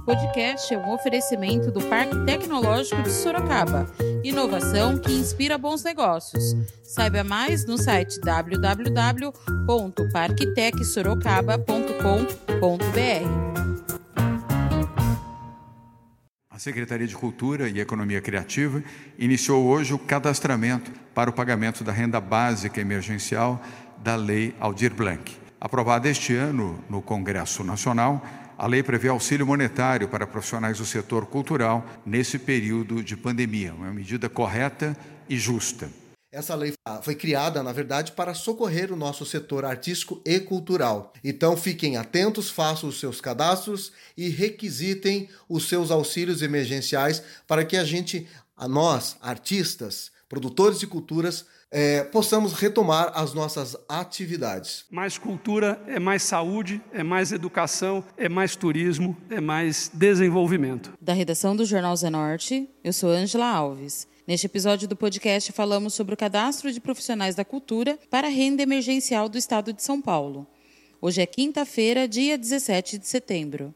Esse podcast é um oferecimento do Parque Tecnológico de Sorocaba. Inovação que inspira bons negócios. Saiba mais no site www.parktecsorocaba.com.br. A Secretaria de Cultura e Economia Criativa iniciou hoje o cadastramento para o pagamento da renda básica emergencial da Lei Aldir Blanc. Aprovada este ano no Congresso Nacional, a lei prevê auxílio monetário para profissionais do setor cultural nesse período de pandemia, uma medida correta e justa. Essa lei foi criada, na verdade, para socorrer o nosso setor artístico e cultural. Então fiquem atentos, façam os seus cadastros e requisitem os seus auxílios emergenciais para que a gente, a nós, artistas, produtores de culturas, é, possamos retomar as nossas atividades. Mais cultura é mais saúde, é mais educação, é mais turismo, é mais desenvolvimento. Da redação do Jornal Zenorte, eu sou Ângela Alves. Neste episódio do podcast falamos sobre o cadastro de profissionais da cultura para a renda emergencial do Estado de São Paulo. Hoje é quinta-feira, dia 17 de setembro.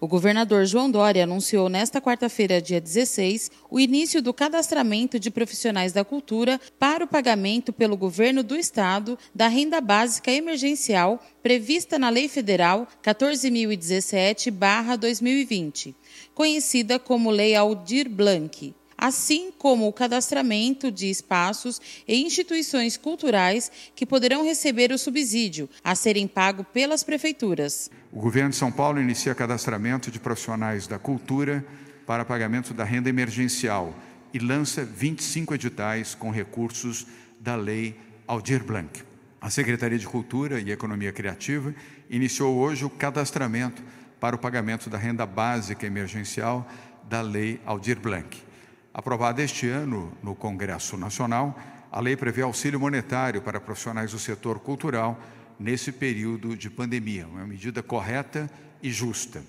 O governador João Dória anunciou nesta quarta-feira, dia 16, o início do cadastramento de profissionais da cultura para o pagamento pelo governo do estado da renda básica emergencial prevista na Lei Federal 14.017/2020, conhecida como Lei Aldir Blanc assim como o cadastramento de espaços e instituições culturais que poderão receber o subsídio a serem pago pelas prefeituras. O governo de São Paulo inicia cadastramento de profissionais da cultura para pagamento da renda emergencial e lança 25 editais com recursos da Lei Aldir Blanc. A Secretaria de Cultura e Economia Criativa iniciou hoje o cadastramento para o pagamento da renda básica emergencial da Lei Aldir Blanc. Aprovada este ano no Congresso Nacional, a lei prevê auxílio monetário para profissionais do setor cultural nesse período de pandemia, uma medida correta e justa.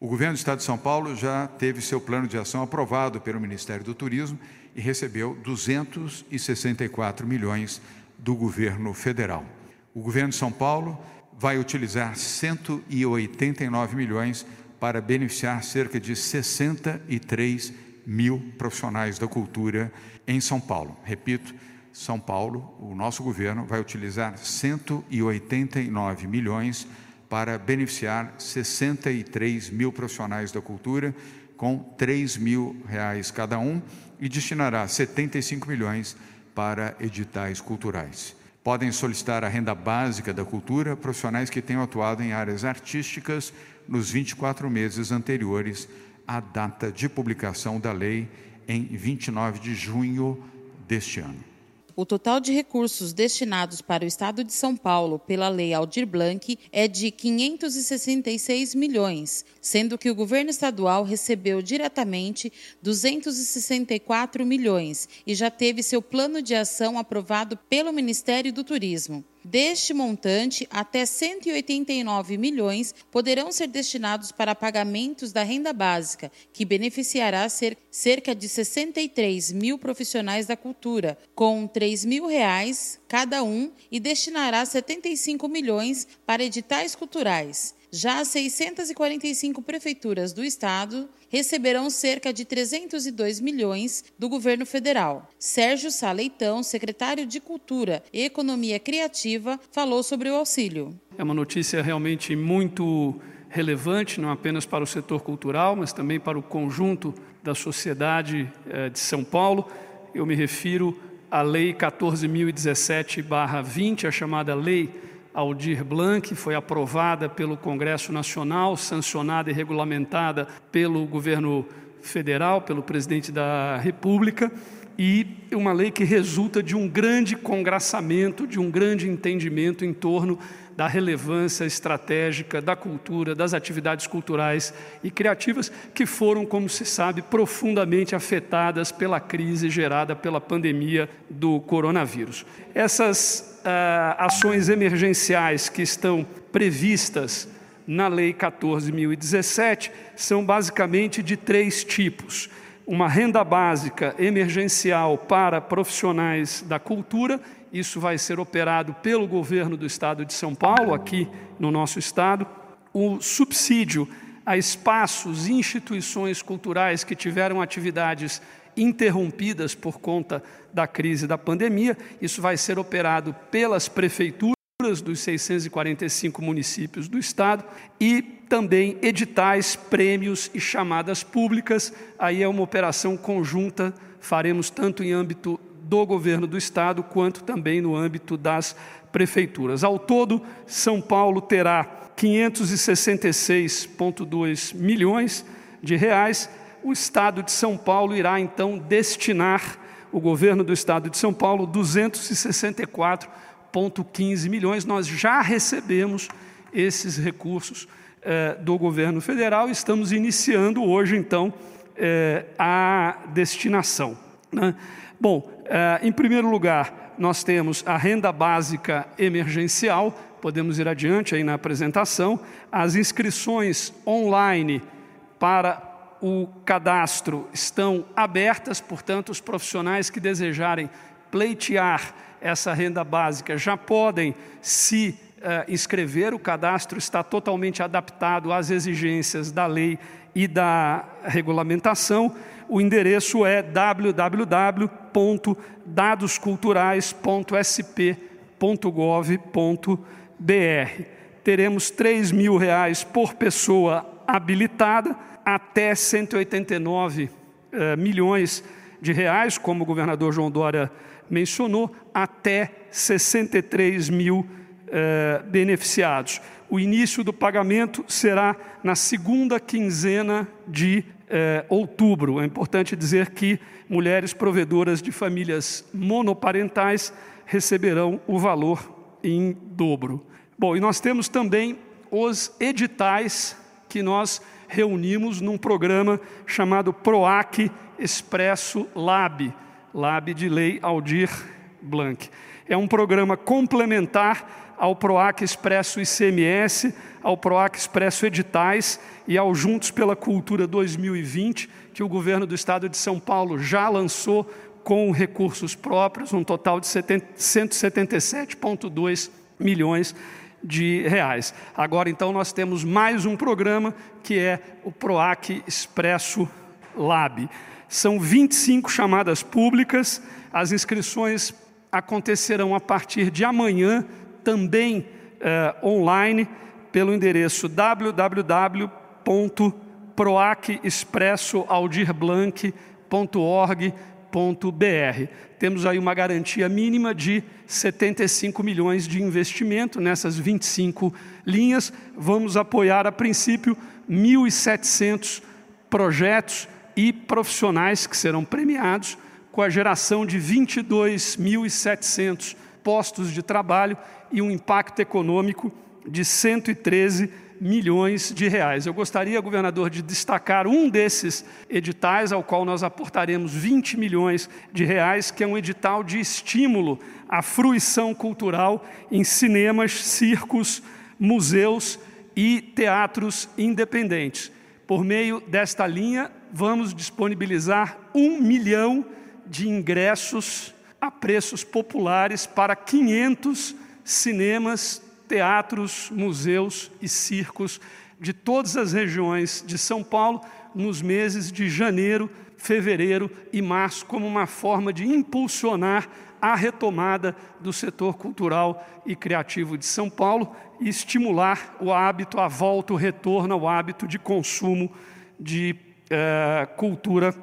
O governo do Estado de São Paulo já teve seu plano de ação aprovado pelo Ministério do Turismo e recebeu 264 milhões do governo federal. O governo de São Paulo vai utilizar 189 milhões para beneficiar cerca de 63 milhões mil profissionais da cultura em São Paulo. Repito, São Paulo, o nosso governo vai utilizar 189 milhões para beneficiar 63 mil profissionais da cultura com 3 mil reais cada um e destinará 75 milhões para editais culturais. Podem solicitar a renda básica da cultura profissionais que tenham atuado em áreas artísticas nos 24 meses anteriores a data de publicação da lei em 29 de junho deste ano. O total de recursos destinados para o Estado de São Paulo pela Lei Aldir Blanc é de 566 milhões, sendo que o governo estadual recebeu diretamente 264 milhões e já teve seu plano de ação aprovado pelo Ministério do Turismo. Deste montante, até 189 milhões poderão ser destinados para pagamentos da renda básica, que beneficiará cerca de 63 mil profissionais da cultura, com 3 mil reais cada um, e destinará 75 milhões para editais culturais. Já as 645 prefeituras do estado receberão cerca de 302 milhões do governo federal. Sérgio Saleitão, secretário de Cultura e Economia Criativa, falou sobre o auxílio. É uma notícia realmente muito relevante, não apenas para o setor cultural, mas também para o conjunto da sociedade eh, de São Paulo. Eu me refiro à Lei 14.017-20, a chamada Lei Aldir Blanc, foi aprovada pelo Congresso Nacional, sancionada e regulamentada pelo governo federal, pelo presidente da República, e uma lei que resulta de um grande congraçamento, de um grande entendimento em torno da relevância estratégica da cultura, das atividades culturais e criativas, que foram, como se sabe, profundamente afetadas pela crise gerada pela pandemia do coronavírus. Essas uh, ações emergenciais que estão previstas na Lei 14.017 são basicamente de três tipos uma renda básica emergencial para profissionais da cultura isso vai ser operado pelo governo do estado de São Paulo, aqui no nosso estado. O subsídio a espaços e instituições culturais que tiveram atividades interrompidas por conta da crise da pandemia. Isso vai ser operado pelas prefeituras dos 645 municípios do estado e também editais, prêmios e chamadas públicas. Aí é uma operação conjunta, faremos tanto em âmbito do governo do estado quanto também no âmbito das prefeituras. Ao todo, São Paulo terá 566,2 milhões de reais. O estado de São Paulo irá então destinar o governo do estado de São Paulo 264,15 milhões. Nós já recebemos esses recursos eh, do governo federal estamos iniciando hoje, então, eh, a destinação. Né? Bom, eh, em primeiro lugar, nós temos a renda básica emergencial, podemos ir adiante aí na apresentação, as inscrições online para o cadastro estão abertas, portanto, os profissionais que desejarem pleitear essa renda básica já podem se uh, inscrever. O cadastro está totalmente adaptado às exigências da lei e da regulamentação. O endereço é www.dadosculturais.sp.gov.br. Teremos 3 mil reais por pessoa habilitada até 189 eh, milhões de reais, como o governador João Dória mencionou, até 63 mil eh, beneficiados. O início do pagamento será na segunda quinzena de eh, outubro. É importante dizer que mulheres provedoras de famílias monoparentais receberão o valor em dobro. Bom, e nós temos também os editais que nós reunimos num programa chamado PROAC Expresso Lab, Lab de Lei Aldir Blanc. É um programa complementar ao PROAC Expresso ICMS, ao PROAC Expresso Editais e ao Juntos pela Cultura 2020, que o governo do estado de São Paulo já lançou com recursos próprios, um total de 177,2 milhões de reais. Agora, então, nós temos mais um programa que é o PROAC Expresso Lab. São 25 chamadas públicas, as inscrições acontecerão a partir de amanhã, também eh, online, pelo endereço www.proacexpressoaldirblanc.org.br temos aí uma garantia mínima de 75 milhões de investimento nessas 25 linhas. Vamos apoiar, a princípio, 1.700 projetos e profissionais que serão premiados, com a geração de 22.700 postos de trabalho e um impacto econômico de 113 milhões de reais. Eu gostaria, governador, de destacar um desses editais, ao qual nós aportaremos 20 milhões de reais, que é um edital de estímulo à fruição cultural em cinemas, circos, museus e teatros independentes. Por meio desta linha, vamos disponibilizar um milhão de ingressos a preços populares para 500 cinemas, teatros, museus e circos de todas as regiões de São Paulo nos meses de janeiro, fevereiro e março, como uma forma de impulsionar a retomada do setor cultural e criativo de São Paulo e estimular o hábito, a volta, o retorno ao hábito de consumo de eh, cultura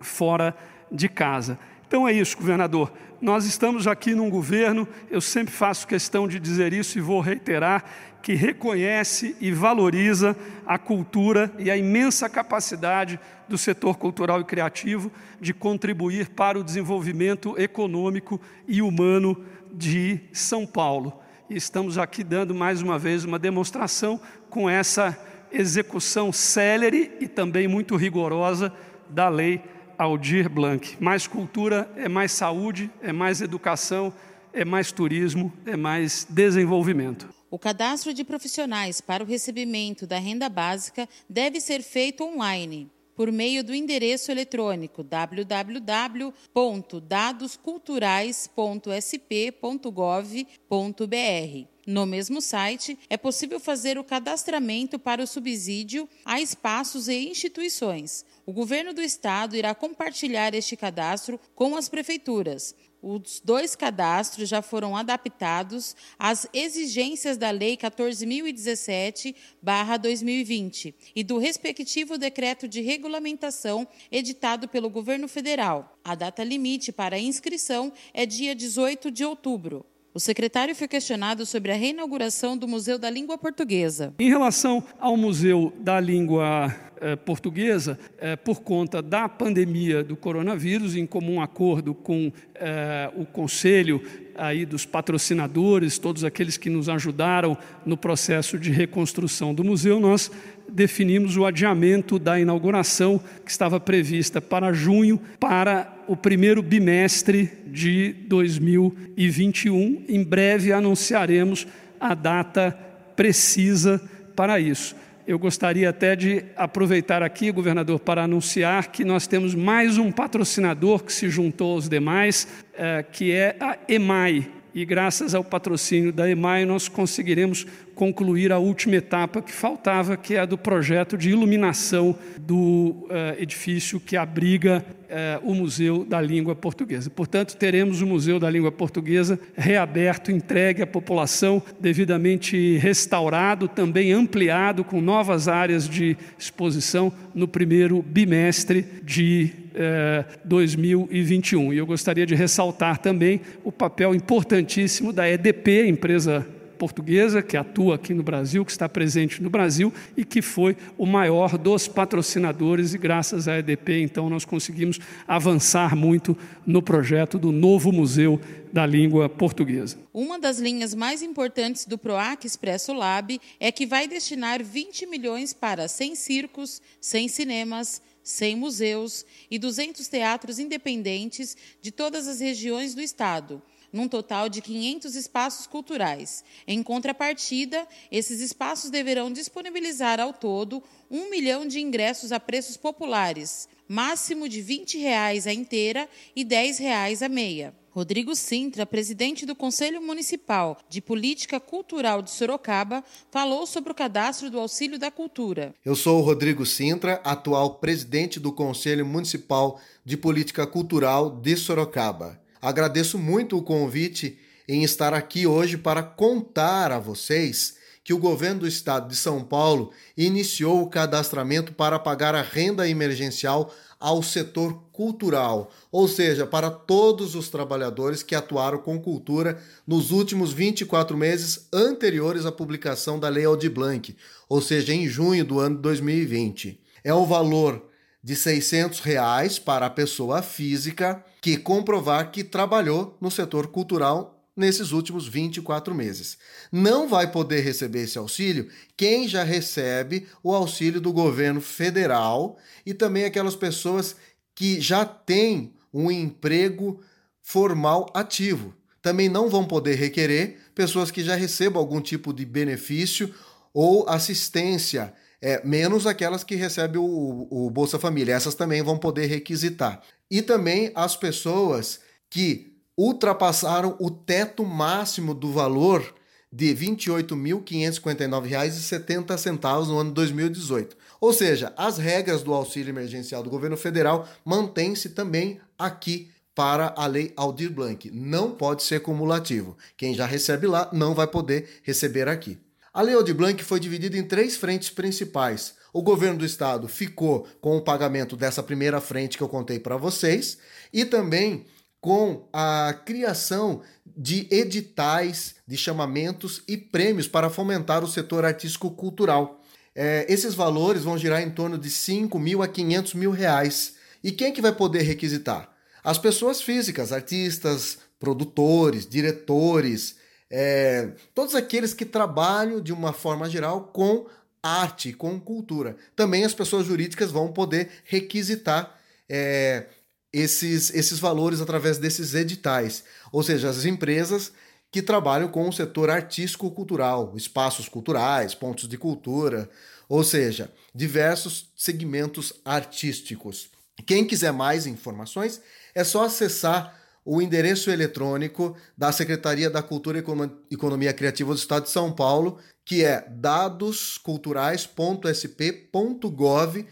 fora de casa. Então é isso, governador. Nós estamos aqui num governo, eu sempre faço questão de dizer isso e vou reiterar, que reconhece e valoriza a cultura e a imensa capacidade do setor cultural e criativo de contribuir para o desenvolvimento econômico e humano de São Paulo. E estamos aqui dando mais uma vez uma demonstração com essa execução célere e também muito rigorosa da lei Aldir Blanc. Mais cultura é mais saúde, é mais educação, é mais turismo, é mais desenvolvimento. O cadastro de profissionais para o recebimento da renda básica deve ser feito online, por meio do endereço eletrônico www.dadosculturais.sp.gov.br No mesmo site, é possível fazer o cadastramento para o subsídio a espaços e instituições. O governo do estado irá compartilhar este cadastro com as prefeituras. Os dois cadastros já foram adaptados às exigências da Lei 14.017-2020 e do respectivo decreto de regulamentação editado pelo governo federal. A data limite para inscrição é dia 18 de outubro. O secretário foi questionado sobre a reinauguração do Museu da Língua Portuguesa. Em relação ao Museu da Língua eh, portuguesa, eh, por conta da pandemia do coronavírus, em comum acordo com eh, o Conselho aí dos patrocinadores, todos aqueles que nos ajudaram no processo de reconstrução do museu, nós definimos o adiamento da inauguração que estava prevista para junho para o primeiro bimestre de 2021. Em breve anunciaremos a data precisa para isso. Eu gostaria até de aproveitar aqui, governador, para anunciar que nós temos mais um patrocinador que se juntou aos demais, eh, que é a EMAI. E graças ao patrocínio da EMAI, nós conseguiremos concluir a última etapa que faltava, que é a do projeto de iluminação do uh, edifício que abriga uh, o Museu da Língua Portuguesa. Portanto, teremos o Museu da Língua Portuguesa reaberto, entregue à população, devidamente restaurado, também ampliado com novas áreas de exposição no primeiro bimestre de 2021. Eh, e eu gostaria de ressaltar também o papel importantíssimo da EDP, empresa portuguesa que atua aqui no Brasil, que está presente no Brasil e que foi o maior dos patrocinadores e graças à EDP então nós conseguimos avançar muito no projeto do novo museu da língua portuguesa. Uma das linhas mais importantes do PROAC Expresso Lab é que vai destinar 20 milhões para 100 circos, 100 cinemas, 100 museus e 200 teatros independentes de todas as regiões do estado num total de 500 espaços culturais. Em contrapartida, esses espaços deverão disponibilizar ao todo um milhão de ingressos a preços populares, máximo de 20 reais a inteira e 10 reais a meia. Rodrigo Sintra, presidente do Conselho Municipal de Política Cultural de Sorocaba, falou sobre o cadastro do Auxílio da Cultura. Eu sou o Rodrigo Sintra, atual presidente do Conselho Municipal de Política Cultural de Sorocaba. Agradeço muito o convite em estar aqui hoje para contar a vocês que o governo do estado de São Paulo iniciou o cadastramento para pagar a renda emergencial ao setor cultural, ou seja, para todos os trabalhadores que atuaram com cultura nos últimos 24 meses anteriores à publicação da Lei Aldir Blanc, ou seja, em junho do ano 2020. É um valor de 600 reais para a pessoa física que comprovar que trabalhou no setor cultural nesses últimos 24 meses. Não vai poder receber esse auxílio quem já recebe o auxílio do governo federal e também aquelas pessoas que já têm um emprego formal ativo. Também não vão poder requerer pessoas que já recebam algum tipo de benefício ou assistência é, menos aquelas que recebem o, o Bolsa Família. Essas também vão poder requisitar. E também as pessoas que ultrapassaram o teto máximo do valor de R$ 28.559,70 no ano 2018. Ou seja, as regras do auxílio emergencial do governo federal mantêm-se também aqui para a lei Aldir Blanc. Não pode ser cumulativo. Quem já recebe lá não vai poder receber aqui. A Lei Aldir Blanc foi dividida em três frentes principais. O governo do estado ficou com o pagamento dessa primeira frente que eu contei para vocês e também com a criação de editais, de chamamentos e prêmios para fomentar o setor artístico-cultural. É, esses valores vão girar em torno de 5 mil a 500 mil reais. E quem que vai poder requisitar? As pessoas físicas, artistas, produtores, diretores, é, todos aqueles que trabalham de uma forma geral com arte, com cultura. Também as pessoas jurídicas vão poder requisitar é, esses, esses valores através desses editais. Ou seja, as empresas que trabalham com o setor artístico-cultural, espaços culturais, pontos de cultura, ou seja, diversos segmentos artísticos. Quem quiser mais informações, é só acessar o endereço eletrônico da Secretaria da Cultura e Economia Criativa do Estado de São Paulo, que é dadosculturais.sp.gov.br.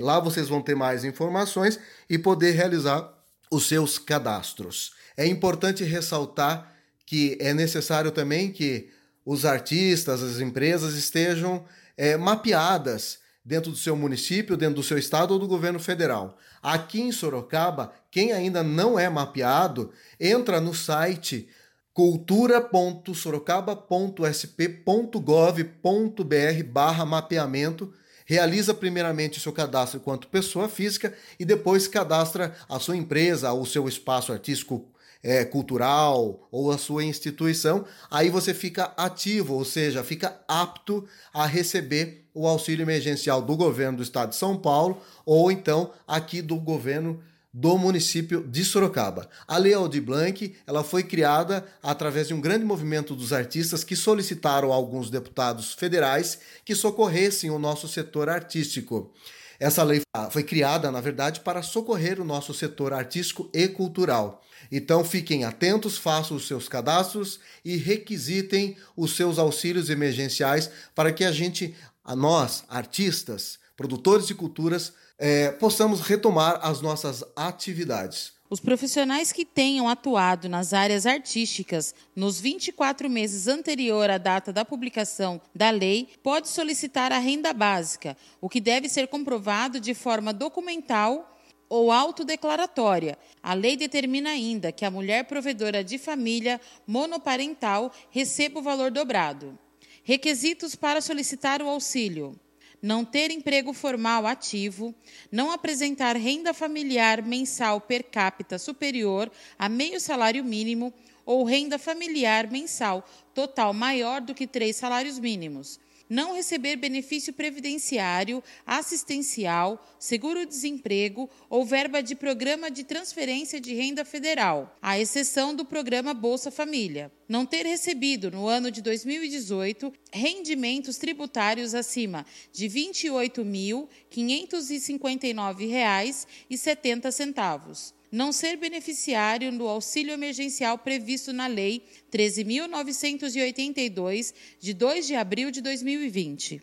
Lá vocês vão ter mais informações e poder realizar os seus cadastros. É importante ressaltar que é necessário também que os artistas, as empresas estejam é, mapeadas dentro do seu município, dentro do seu estado ou do governo federal. Aqui em Sorocaba, quem ainda não é mapeado, entra no site cultura.sorocaba.sp.gov.br barra mapeamento, realiza primeiramente o seu cadastro enquanto pessoa física e depois cadastra a sua empresa ou seu espaço artístico é, cultural ou a sua instituição, aí você fica ativo, ou seja, fica apto a receber o auxílio emergencial do governo do estado de São Paulo ou então aqui do governo do município de Sorocaba. A Lei Aldir Blanc ela foi criada através de um grande movimento dos artistas que solicitaram a alguns deputados federais que socorressem o nosso setor artístico. Essa lei foi criada, na verdade, para socorrer o nosso setor artístico e cultural. Então fiquem atentos, façam os seus cadastros e requisitem os seus auxílios emergenciais para que a gente, a nós, artistas, produtores de culturas, é, possamos retomar as nossas atividades. Os profissionais que tenham atuado nas áreas artísticas nos 24 meses anterior à data da publicação da lei pode solicitar a renda básica, o que deve ser comprovado de forma documental ou autodeclaratória. A lei determina ainda que a mulher provedora de família monoparental receba o valor dobrado. Requisitos para solicitar o auxílio: não ter emprego formal ativo, não apresentar renda familiar mensal per capita superior a meio salário mínimo ou renda familiar mensal total maior do que três salários mínimos não receber benefício previdenciário, assistencial, seguro-desemprego ou verba de programa de transferência de renda federal, à exceção do programa Bolsa Família. Não ter recebido no ano de 2018 rendimentos tributários acima de R$ 28.559,70 não ser beneficiário do auxílio emergencial previsto na Lei 13.982, de 2 de abril de 2020.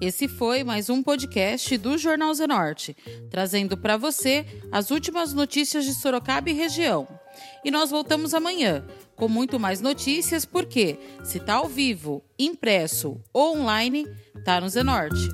Esse foi mais um podcast do Jornal Zenorte, trazendo para você as últimas notícias de Sorocaba e região. E nós voltamos amanhã com muito mais notícias, porque se está ao vivo, impresso ou online, está no Zenorte.